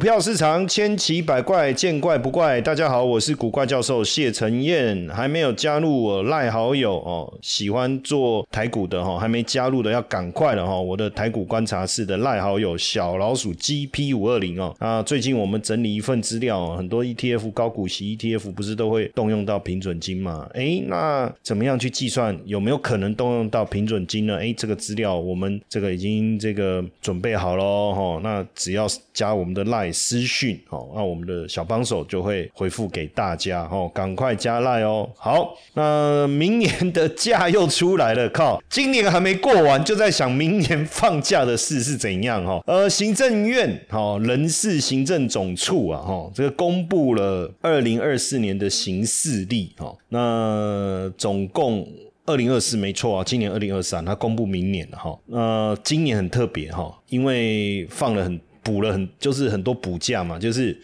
股票市场千奇百怪，见怪不怪。大家好，我是古怪教授谢承彦，还没有加入我赖好友哦，喜欢做台股的哈，还没加入的要赶快了哈。我的台股观察室的赖好友小老鼠 GP 五二零哦，啊，最近我们整理一份资料，很多 ETF 高股息 ETF 不是都会动用到平准金嘛？哎，那怎么样去计算有没有可能动用到平准金呢？哎，这个资料我们这个已经这个准备好喽哈，那只要加我们的赖。私讯哦，那我们的小帮手就会回复给大家哦，赶快加赖哦。好，那明年的假又出来了，靠，今年还没过完，就在想明年放假的事是怎样哈。呃，行政院哈人事行政总处啊哈，这个公布了二零二四年的行事历哈，那总共二零二四没错啊，今年二零二三，他公布明年了哈。那今年很特别哈，因为放了很。补了很就是很多补假嘛，就是。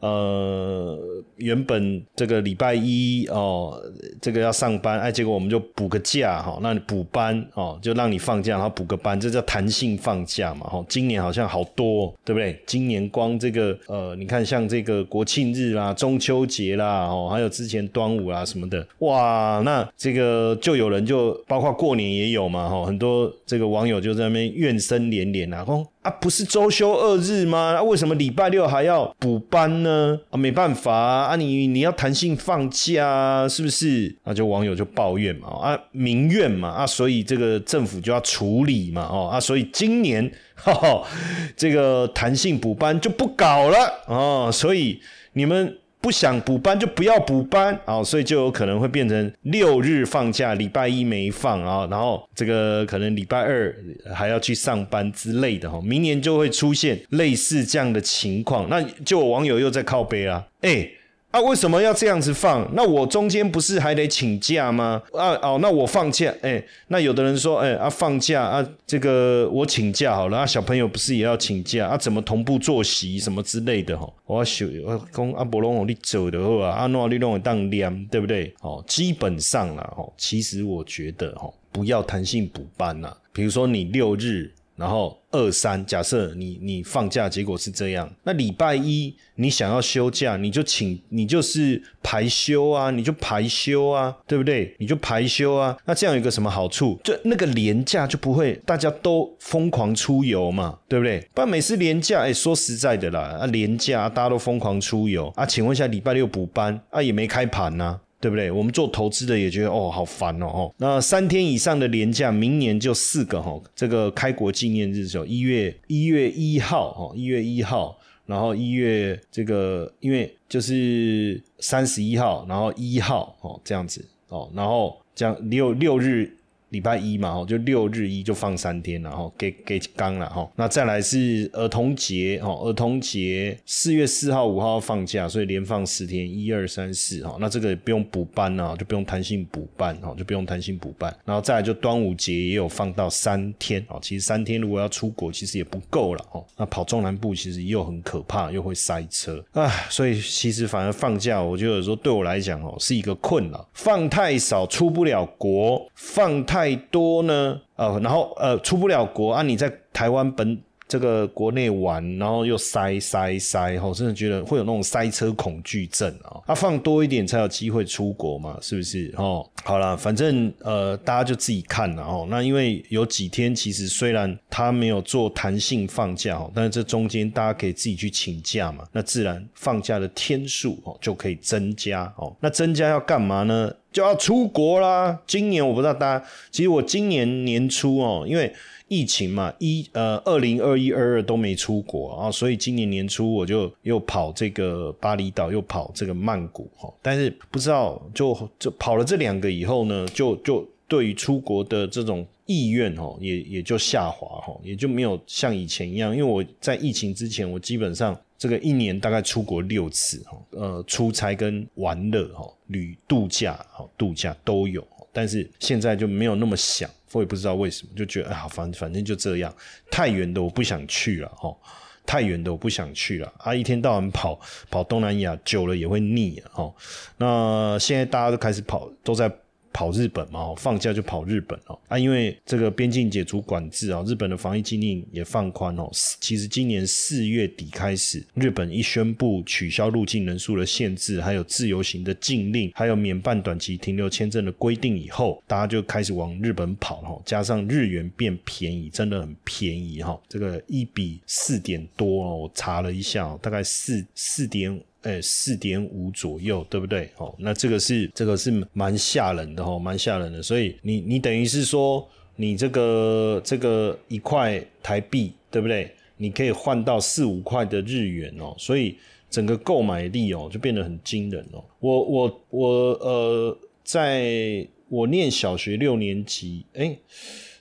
呃，原本这个礼拜一哦，这个要上班，哎，结果我们就补个假哈，那你补班哦，就让你放假，然后补个班，这叫弹性放假嘛，哈。今年好像好多，对不对？今年光这个呃，你看像这个国庆日啦、中秋节啦，哦，还有之前端午啦什么的，哇，那这个就有人就包括过年也有嘛，哈，很多这个网友就在那边怨声连连啊，啊，不是周休二日吗？那为什么礼拜六还要补班呢？啊，没办法啊，你你要弹性放假，是不是？那就网友就抱怨嘛，啊，民怨嘛，啊，所以这个政府就要处理嘛，哦，啊，所以今年哈，这个弹性补班就不搞了哦，所以你们。不想补班就不要补班啊，所以就有可能会变成六日放假，礼拜一没放啊，然后这个可能礼拜二还要去上班之类的哈，明年就会出现类似这样的情况，那就网友又在靠背啊，哎。啊，为什么要这样子放？那我中间不是还得请假吗？啊哦，那我放假，哎，那有的人说，哎啊放假啊，这个我请假好了，啊小朋友不是也要请假啊？怎么同步作息什么之类的哈？我要修，我讲阿伯龙，你走的话，阿诺你弄当凉，对不对？哦，基本上啦，哦，其实我觉得哦，不要弹性补班啦，比如说你六日。然后二三，假设你你放假，结果是这样，那礼拜一你想要休假，你就请你就是排休啊，你就排休啊，对不对？你就排休啊，那这样有一个什么好处？就那个廉价就不会大家都疯狂出游嘛，对不对？不然每次廉价，哎，说实在的啦，啊廉价大家都疯狂出游啊，请问一下礼拜六补班啊也没开盘呐。对不对？我们做投资的也觉得哦，好烦哦，那三天以上的连假，明年就四个哈。这个开国纪念日时候，一月一月一号哈，一月一号，然后一月这个，因为就是三十一号，然后一号哦，这样子哦，然后这样六六日。礼拜一嘛，哈，就六日一就放三天，然后给给刚了，哈。那再来是儿童节，哈，儿童节四月四号、五号放假，所以连放十天，一二三四，哈。那这个也不用补班啊，就不用弹性补班，哈，就不用弹性补班。然后再来就端午节也有放到三天，哦，其实三天如果要出国，其实也不够了，哦。那跑中南部其实又很可怕，又会塞车，啊，所以其实反而放假，我觉得说对我来讲，哦，是一个困扰。放太少出不了国，放太。太多呢，呃，然后呃，出不了国啊！你在台湾本这个国内玩，然后又塞塞塞，哈，真的觉得会有那种塞车恐惧症啊！啊，放多一点才有机会出国嘛，是不是？哦，好了，反正呃，大家就自己看了哦。那因为有几天，其实虽然他没有做弹性放假，但是这中间大家可以自己去请假嘛，那自然放假的天数哦就可以增加哦。那增加要干嘛呢？就要出国啦！今年我不知道大家，其实我今年年初哦，因为疫情嘛，一呃二零二一二二都没出国啊，所以今年年初我就又跑这个巴厘岛，又跑这个曼谷哈。但是不知道就就跑了这两个以后呢，就就对于出国的这种意愿哦，也也就下滑哈，也就没有像以前一样。因为我在疫情之前，我基本上。这个一年大概出国六次哈，呃，出差跟玩乐哈，旅度假哈，度假都有，但是现在就没有那么想，我也不知道为什么，就觉得啊，反反正就这样，太远的我不想去了哈，太远的我不想去了啊，一天到晚跑跑东南亚久了也会腻啊哈，那现在大家都开始跑，都在跑日本嘛，放假就跑日本哦啊，因为这个边境解除管制啊，日本的防疫禁令也放宽哦。其实今年四月底开始，日本一宣布取消入境人数的限制，还有自由行的禁令，还有免办短期停留签证的规定以后，大家就开始往日本跑哈。加上日元变便宜，真的很便宜哈。这个一比四点多哦，我查了一下，大概四四点。哎，四点五左右，对不对？哦，那这个是这个是蛮吓人的哦，蛮吓人的。所以你你等于是说，你这个这个一块台币，对不对？你可以换到四五块的日元哦，所以整个购买力哦就变得很惊人哦。我我我呃，在我念小学六年级，哎，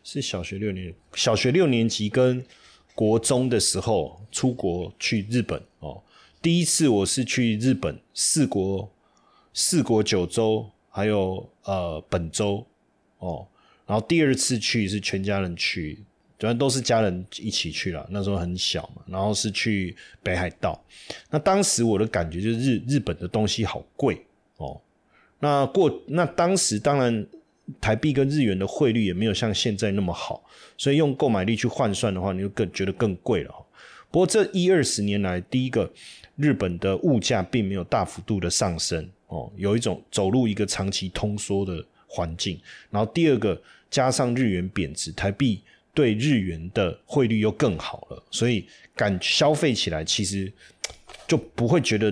是小学六年，小学六年级跟国中的时候出国去日本哦。第一次我是去日本四国，四国九州，还有呃本州哦，然后第二次去是全家人去，主要都是家人一起去了，那时候很小嘛，然后是去北海道。那当时我的感觉就是日日本的东西好贵哦。那过那当时当然台币跟日元的汇率也没有像现在那么好，所以用购买力去换算的话，你就更觉得更贵了。不过这一二十年来，第一个。日本的物价并没有大幅度的上升哦，有一种走入一个长期通缩的环境。然后第二个，加上日元贬值，台币对日元的汇率又更好了，所以感消费起来其实就不会觉得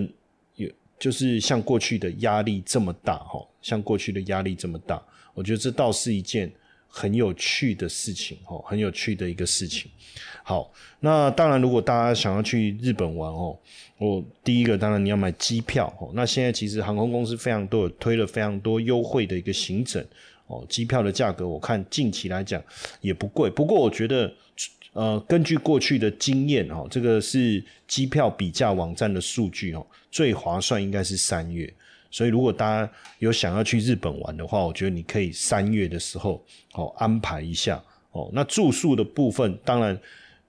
有，就是像过去的压力这么大哈，像过去的压力这么大。我觉得这倒是一件很有趣的事情哦，很有趣的一个事情。好，那当然，如果大家想要去日本玩哦，我第一个当然你要买机票哦。那现在其实航空公司非常多，推了非常多优惠的一个行程哦。机票的价格我看近期来讲也不贵，不过我觉得呃，根据过去的经验哦，这个是机票比价网站的数据哦，最划算应该是三月。所以如果大家有想要去日本玩的话，我觉得你可以三月的时候哦安排一下哦。那住宿的部分当然。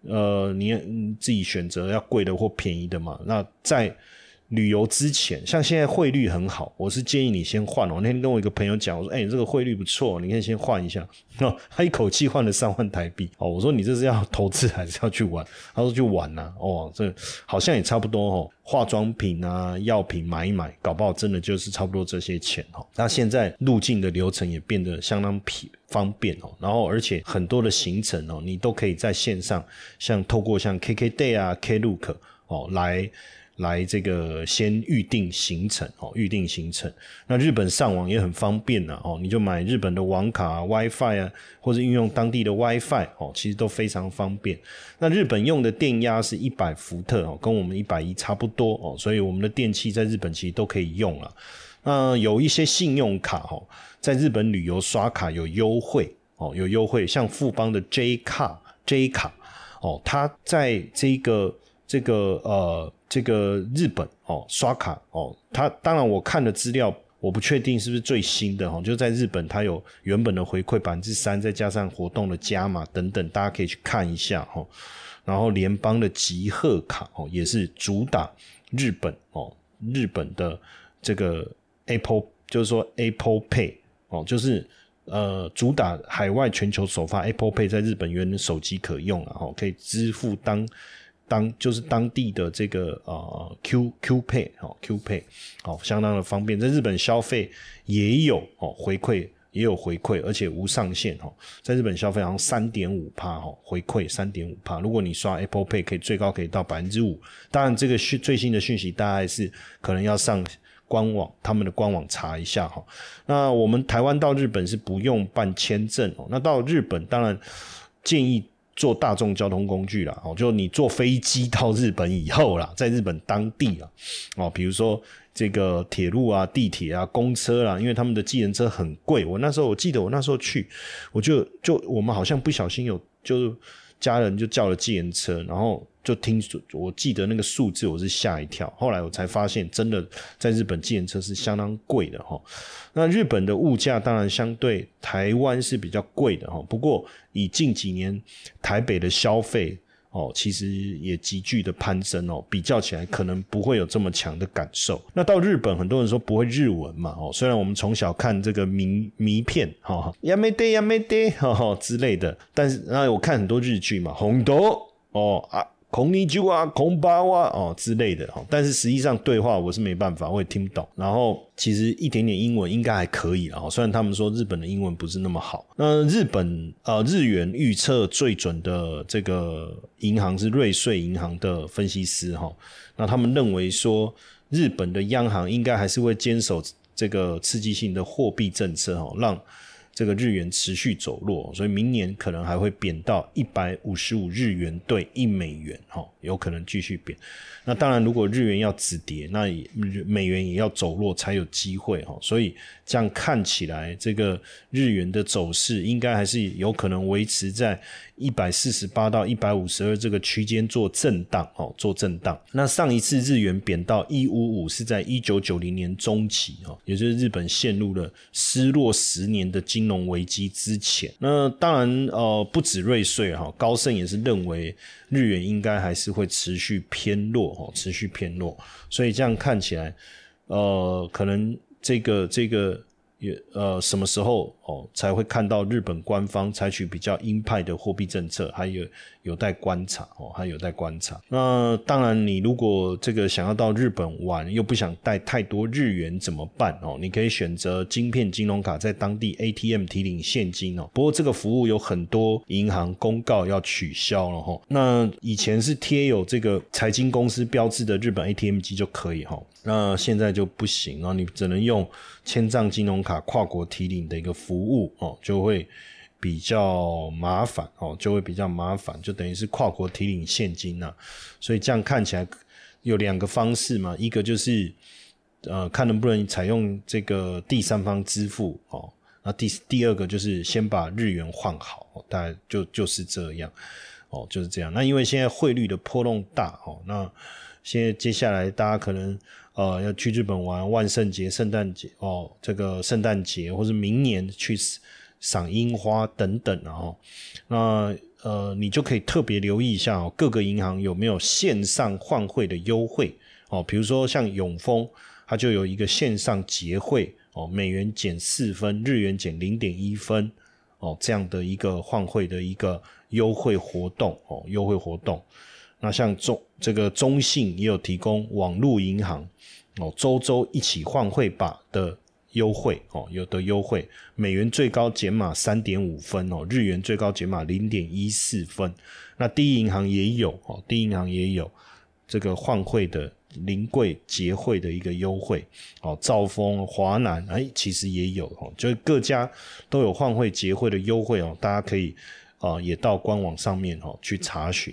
呃，你自己选择要贵的或便宜的嘛。那在旅游之前，像现在汇率很好，我是建议你先换哦。那天跟我一个朋友讲，我说：“哎，这个汇率不错，你可以先换一下。”哦，他一口气换了三万台币哦。我说：“你这是要投资还是要去玩？”他说：“去玩呐。”哦，这好像也差不多哦。化妆品啊，药品买一买，搞不好真的就是差不多这些钱哦。那现在入境的流程也变得相当便方便哦。然后而且很多的行程哦，你都可以在线上，像透过像 KKday 啊、Klook 哦来。来这个先预定行程哦，预定行程。那日本上网也很方便呐哦，你就买日本的网卡、WiFi 啊，或者运用当地的 WiFi 哦，其实都非常方便。那日本用的电压是一百伏特哦，跟我们一百一差不多哦，所以我们的电器在日本其实都可以用了。那有一些信用卡哦，在日本旅游刷卡有优惠哦，有优惠，像富邦的 J 卡 J 卡哦，它在这个这个呃。这个日本哦，刷卡哦，它当然我看的资料，我不确定是不是最新的哦，就在日本它有原本的回馈百分之三，再加上活动的加码等等，大家可以去看一下哈。然后联邦的集贺卡哦，也是主打日本哦，日本的这个 Apple，就是说 Apple Pay 哦，就是呃主打海外全球首发 Apple Pay，在日本原手机可用啊，哦，可以支付当。当就是当地的这个呃 Q Q Pay 哦 Q Pay 哦相当的方便，在日本消费也有哦回馈也有回馈，而且无上限哦，在日本消费好像三点五帕哦回馈三点五帕，如果你刷 Apple Pay 可以最高可以到百分之五，当然这个讯最新的讯息大概是可能要上官网他们的官网查一下哈。那我们台湾到日本是不用办签证哦，那到日本当然建议。坐大众交通工具啦，哦，就你坐飞机到日本以后啦，在日本当地啊，哦，比如说这个铁路啊、地铁啊、公车啦，因为他们的计程车很贵。我那时候我记得我那时候去，我就就我们好像不小心有就家人就叫了计程车，然后。就听说，我记得那个数字，我是吓一跳。后来我才发现，真的在日本，计程车是相当贵的哈。那日本的物价当然相对台湾是比较贵的哈。不过以近几年台北的消费哦，其实也急剧的攀升哦，比较起来可能不会有这么强的感受。那到日本，很多人说不会日文嘛，哦，虽然我们从小看这个迷迷片，哈，亚美得亚美得，哈哈之类的，但是那我看很多日剧嘛，红豆哦啊。孔尼鸠啊，孔巴哇哦之类的哈，但是实际上对话我是没办法，我也听不懂。然后其实一点点英文应该还可以啊，虽然他们说日本的英文不是那么好。那日本呃日元预测最准的这个银行是瑞穗银行的分析师哈，那他们认为说日本的央行应该还是会坚守这个刺激性的货币政策哈，让。这个日元持续走弱，所以明年可能还会贬到一百五十五日元兑一美元，哈，有可能继续贬。那当然，如果日元要止跌，那美元也要走弱才有机会，哈。所以这样看起来，这个日元的走势应该还是有可能维持在。一百四十八到一百五十二这个区间做震荡哦，做震荡。那上一次日元贬到一五五是在一九九零年中期哦，也就是日本陷入了失落十年的金融危机之前。那当然呃，不止瑞穗哈，高盛也是认为日元应该还是会持续偏弱哈，持续偏弱。所以这样看起来，呃，可能这个这个。也呃，什么时候哦才会看到日本官方采取比较鹰派的货币政策？还有有待观察哦，还有待观察。那当然，你如果这个想要到日本玩，又不想带太多日元怎么办哦？你可以选择晶片金融卡，在当地 ATM 提领现金哦。不过这个服务有很多银行公告要取消了哈。那以前是贴有这个财经公司标志的日本 ATM 机就可以哈。那现在就不行啊，你只能用千账金融卡跨国提领的一个服务哦，就会比较麻烦哦，就会比较麻烦，就等于是跨国提领现金呐。所以这样看起来有两个方式嘛，一个就是呃看能不能采用这个第三方支付哦，那第第二个就是先把日元换好，大概就就是这样哦，就是这样。那因为现在汇率的波动大哦，那现在接下来大家可能。呃，要去日本玩万圣节、圣诞节哦，这个圣诞节或者明年去赏樱花等等，然后那呃，你就可以特别留意一下哦，各个银行有没有线上换汇的优惠哦，比如说像永丰，它就有一个线上结汇哦，美元减四分，日元减零点一分哦，这样的一个换汇的一个优惠活动哦，优惠活动。那像中这个中信也有提供网络银行哦，周周一起换汇吧的优惠哦，有的优惠，美元最高减码三点五分哦，日元最高减码零点一四分。那第一银行也有哦，第一银行也有这个换汇的临柜结汇的一个优惠哦，兆丰、华南哎，其实也有哦，就是各家都有换汇结汇的优惠哦，大家可以啊也到官网上面哦去查询。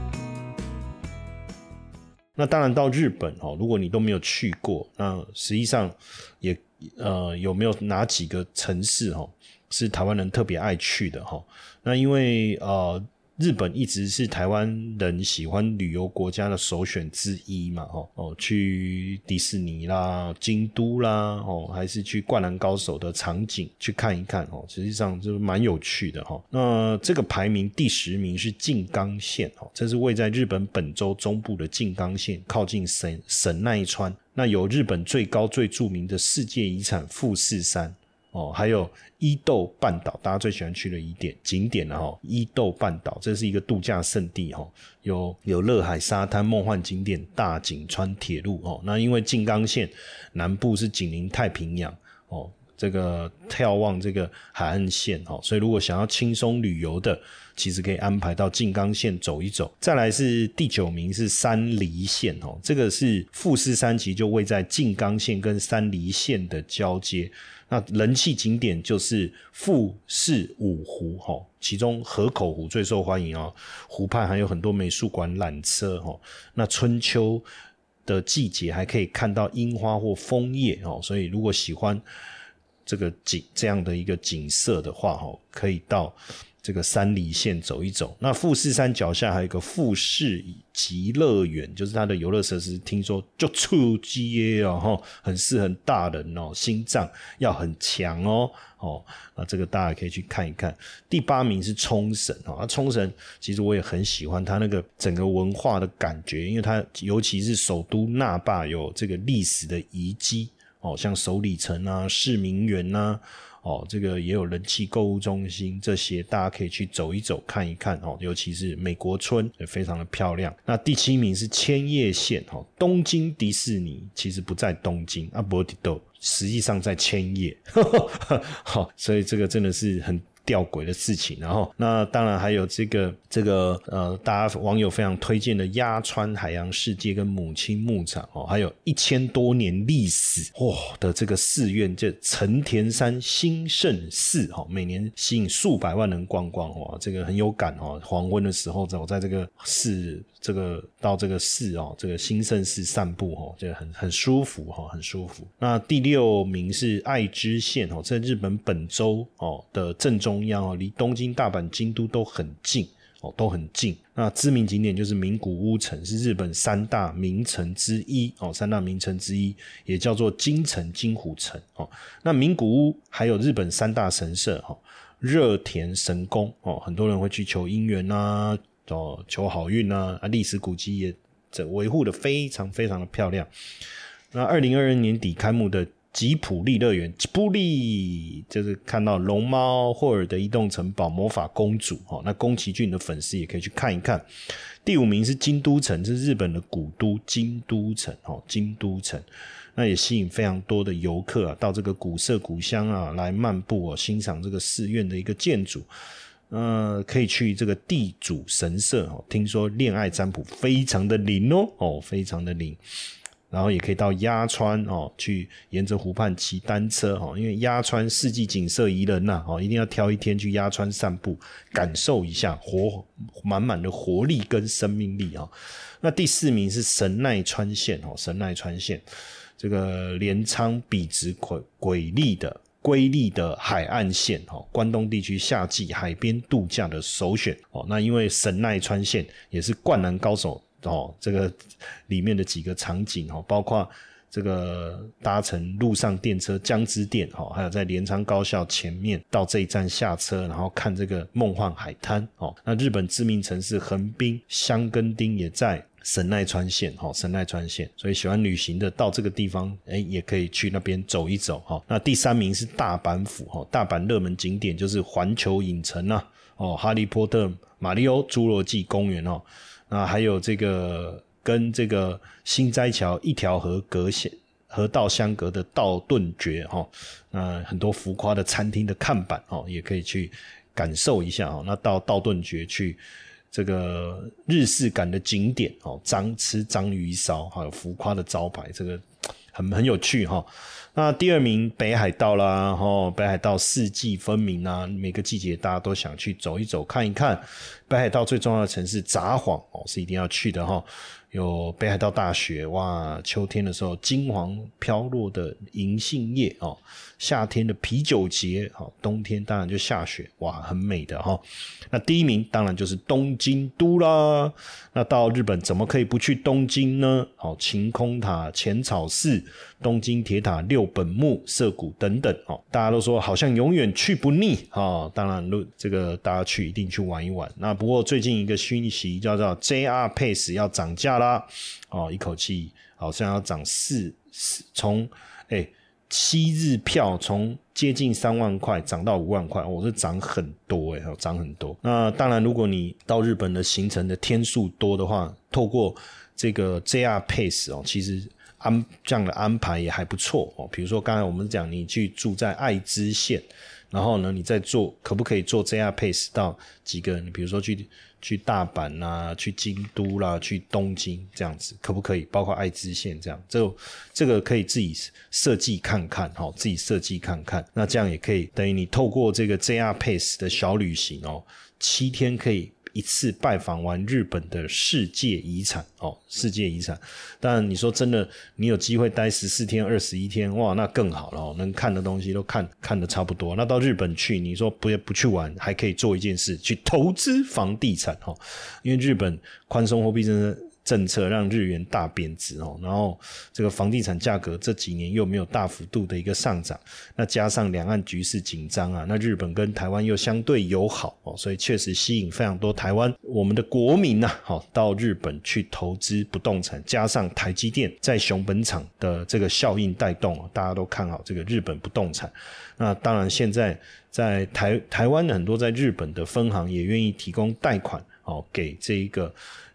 那当然到日本哦，如果你都没有去过，那实际上也呃有没有哪几个城市哈是台湾人特别爱去的哈？那因为呃。日本一直是台湾人喜欢旅游国家的首选之一嘛，哦哦，去迪士尼啦、京都啦，哦，还是去灌篮高手的场景去看一看哦，实际上就蛮有趣的哈。那这个排名第十名是静冈县哦，这是位在日本本州中部的静冈县，靠近神神奈川。那有日本最高最著名的世界遗产富士山。哦，还有伊豆半岛，大家最喜欢去的一点景点了哈。伊豆半岛这是一个度假胜地哈，有有乐海沙滩、梦幻景点、大井川铁路哦。那因为静冈县南部是紧邻太平洋哦，这个眺望这个海岸线哦，所以如果想要轻松旅游的，其实可以安排到静冈县走一走。再来是第九名是山梨县哦，这个是富士山其实就位在静冈县跟山梨县的交接。那人气景点就是富士五湖哈，其中河口湖最受欢迎哦。湖畔还有很多美术馆、缆车哈。那春秋的季节还可以看到樱花或枫叶哦，所以如果喜欢这个景这样的一个景色的话，哈，可以到。这个山梨县走一走，那富士山脚下还有一个富士极乐园，就是它的游乐设施，听说就出街哦，吼，很适合大人哦，心脏要很强哦，哦，那这个大家可以去看一看。第八名是冲绳啊，冲绳其实我也很喜欢它那个整个文化的感觉，因为它尤其是首都那霸有这个历史的遗迹哦，像首里城啊、市民园呐。哦，这个也有人气购物中心，这些大家可以去走一走、看一看哦。尤其是美国村也非常的漂亮。那第七名是千叶县，哈，东京迪士尼其实不在东京啊，不迪豆实际上在千叶，好，所以这个真的是很。吊诡的事情，然后那当然还有这个这个呃，大家网友非常推荐的鸭川海洋世界跟母亲牧场哦，还有一千多年历史哇的这个寺院，这成田山兴盛寺哦，每年吸引数百万人逛逛哦，这个很有感哦。黄昏的时候走在这个寺。这个到这个寺哦，这个新盛寺散步哦，这个很很舒服哈，很舒服。那第六名是爱知县哦，在日本本州哦的正中央哦，离东京、大阪、京都都很近哦，都很近。那知名景点就是名古屋城，是日本三大名城之一哦，三大名城之一也叫做京城金虎城哦。那名古屋还有日本三大神社哈，热田神宫哦，很多人会去求姻缘呐。哦，求好运呐！啊，历史古迹也这维护的非常非常的漂亮。那二零二二年底开幕的吉普利乐园，吉普利就是看到龙猫霍尔的移动城堡魔法公主哦。那宫崎骏的粉丝也可以去看一看。第五名是京都城，是日本的古都京都城哦，京都城那也吸引非常多的游客啊，到这个古色古香啊来漫步哦，欣赏这个寺院的一个建筑。呃，可以去这个地主神社哦，听说恋爱占卜非常的灵哦，哦，非常的灵。然后也可以到鸭川哦，去沿着湖畔骑单车哦，因为鸭川四季景色宜人呐，哦，一定要挑一天去鸭川散步，感受一下活满满的活力跟生命力啊。那第四名是神奈川县哦，神奈川县这个镰仓笔直鬼诡丽的。瑰丽的海岸线，哈，关东地区夏季海边度假的首选哦。那因为神奈川县也是灌篮高手哦，这个里面的几个场景哦，包括这个搭乘陆上电车江之电哈，还有在镰仓高校前面到这一站下车，然后看这个梦幻海滩哦。那日本知名城市横滨、箱根町也在。神奈川县，哈，神奈川县，所以喜欢旅行的到这个地方，哎，也可以去那边走一走，哈。那第三名是大阪府，哈，大阪热门景点就是环球影城呐，哦，哈利波特、马里奥、侏罗纪公园哦，那还有这个跟这个新斋桥一条河隔线河道相隔的道顿崛，哈，那很多浮夸的餐厅的看板，哦，也可以去感受一下，哦，那到道顿崛去。这个日式感的景点哦，章吃章鱼烧，还有浮夸的招牌，这个很很有趣哈。那第二名北海道啦，哈，北海道四季分明啊，每个季节大家都想去走一走看一看。北海道最重要的城市札幌哦，是一定要去的哈。有北海道大学哇，秋天的时候金黄飘落的银杏叶哦，夏天的啤酒节哦，冬天当然就下雪哇，很美的哈。那第一名当然就是东京都啦。那到日本怎么可以不去东京呢？好，晴空塔、浅草寺、东京铁塔、六本木、涩谷等等哦，大家都说好像永远去不腻啊。当然，这个大家去一定去玩一玩。那不过最近一个讯息叫做 JR Pace 要涨价啦，哦，一口气好像要涨四四，从哎七日票从接近三万块涨到五万块，我是涨很多哎，涨很多。那当然，如果你到日本的行程的天数多的话，透过这个 JR Pace 哦，其实安这样的安排也还不错哦。比如说刚才我们讲，你去住在爱知县。然后呢，你再坐可不可以坐 JR Pace 到几个？你比如说去去大阪啦，去京都啦，去东京这样子，可不可以？包括爱知县这样，这这个可以自己设计看看，哈，自己设计看看。那这样也可以等于你透过这个 JR Pace 的小旅行哦，七天可以一次拜访完日本的世界遗产哦，世界遗产。但，你说真的，你有机会待十四天、二十一天，哇，那更好了，能看的东西都看看的差不多。那到日本去，你说不不去玩，还可以做一件事，去投资房地产哦，因为日本宽松货币政策。政策让日元大贬值哦，然后这个房地产价格这几年又没有大幅度的一个上涨，那加上两岸局势紧张啊，那日本跟台湾又相对友好哦，所以确实吸引非常多台湾我们的国民呐，好到日本去投资不动产，加上台积电在熊本厂的这个效应带动，大家都看好这个日本不动产。那当然现在在台台湾很多在日本的分行也愿意提供贷款哦，给这一个。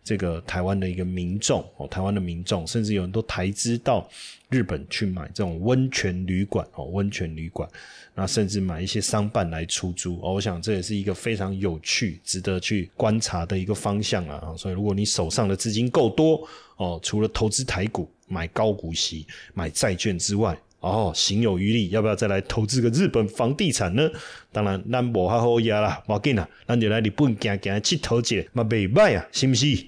这个台湾的一个民众哦，台湾的民众，甚至有很多台资到日本去买这种温泉旅馆哦，温泉旅馆，那甚至买一些商办来出租哦。我想这也是一个非常有趣、值得去观察的一个方向啊。所以，如果你手上的资金够多哦，除了投资台股、买高股息、买债券之外，哦，行有余力，要不要再来投资个日本房地产呢？当然，咱无好好压啦，无紧啦，咱就来日本行行佚佗者，嘛袂歹啊，是不是？